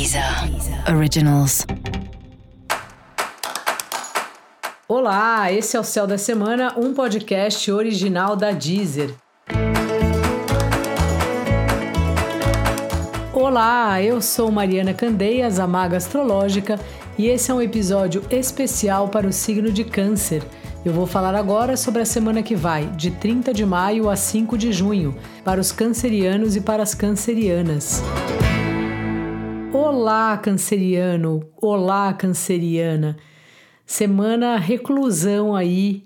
Deezer Originals. Olá, esse é o Céu da Semana, um podcast original da Deezer. Olá, eu sou Mariana Candeias, a Maga Astrológica, e esse é um episódio especial para o signo de Câncer. Eu vou falar agora sobre a semana que vai, de 30 de maio a 5 de junho, para os cancerianos e para as cancerianas. Olá, canceriano! Olá, canceriana! Semana reclusão aí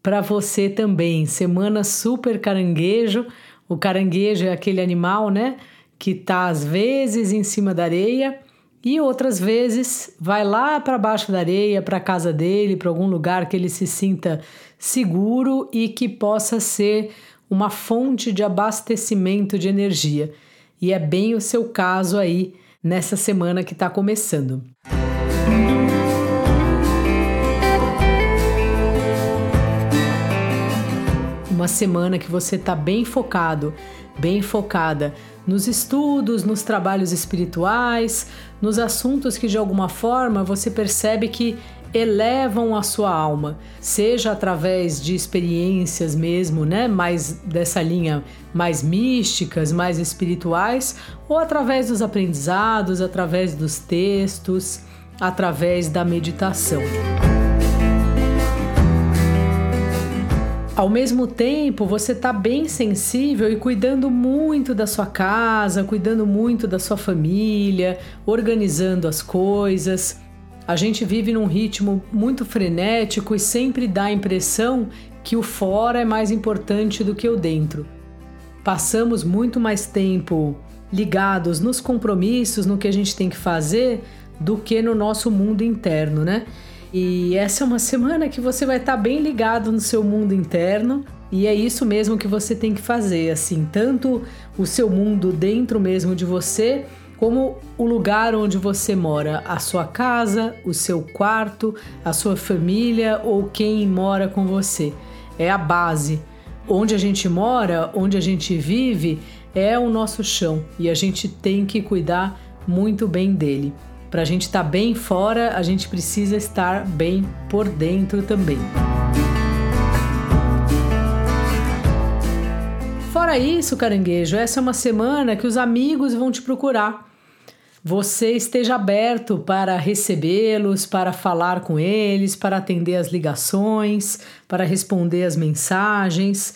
para você também. Semana super caranguejo. O caranguejo é aquele animal, né? Que tá às vezes em cima da areia e outras vezes vai lá para baixo da areia, para casa dele, para algum lugar que ele se sinta seguro e que possa ser uma fonte de abastecimento de energia. E é bem o seu caso aí nessa semana que está começando. Uma semana que você está bem focado, bem focada nos estudos, nos trabalhos espirituais, nos assuntos que de alguma forma você percebe que elevam a sua alma, seja através de experiências mesmo, né, mais dessa linha mais místicas, mais espirituais, ou através dos aprendizados, através dos textos, através da meditação. Ao mesmo tempo, você está bem sensível e cuidando muito da sua casa, cuidando muito da sua família, organizando as coisas. A gente vive num ritmo muito frenético e sempre dá a impressão que o fora é mais importante do que o dentro. Passamos muito mais tempo ligados nos compromissos, no que a gente tem que fazer, do que no nosso mundo interno, né? E essa é uma semana que você vai estar tá bem ligado no seu mundo interno. E é isso mesmo que você tem que fazer, assim, tanto o seu mundo dentro mesmo de você, como o lugar onde você mora, a sua casa, o seu quarto, a sua família ou quem mora com você. É a base. Onde a gente mora, onde a gente vive, é o nosso chão e a gente tem que cuidar muito bem dele. Para a gente estar tá bem fora, a gente precisa estar bem por dentro também. Fora isso, caranguejo, essa é uma semana que os amigos vão te procurar você esteja aberto para recebê-los, para falar com eles, para atender as ligações, para responder as mensagens.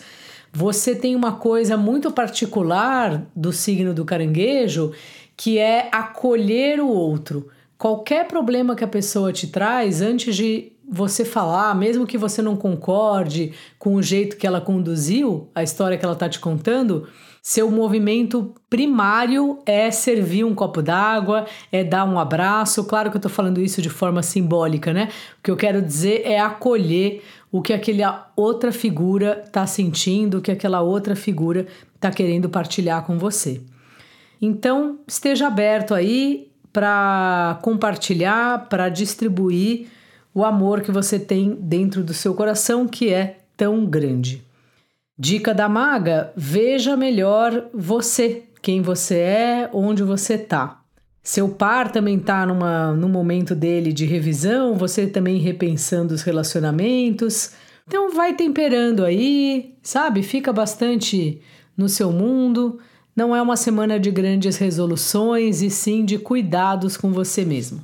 Você tem uma coisa muito particular do signo do caranguejo que é acolher o outro. Qualquer problema que a pessoa te traz, antes de você falar, mesmo que você não concorde com o jeito que ela conduziu a história que ela está te contando, seu movimento primário é servir um copo d'água, é dar um abraço. Claro que eu estou falando isso de forma simbólica, né? O que eu quero dizer é acolher o que aquela outra figura está sentindo, o que aquela outra figura está querendo partilhar com você. Então, esteja aberto aí para compartilhar, para distribuir o amor que você tem dentro do seu coração, que é tão grande. Dica da maga: veja melhor você, quem você é, onde você está. Seu par também está num momento dele de revisão, você também repensando os relacionamentos. Então vai temperando aí, sabe? Fica bastante no seu mundo. Não é uma semana de grandes resoluções e sim de cuidados com você mesmo.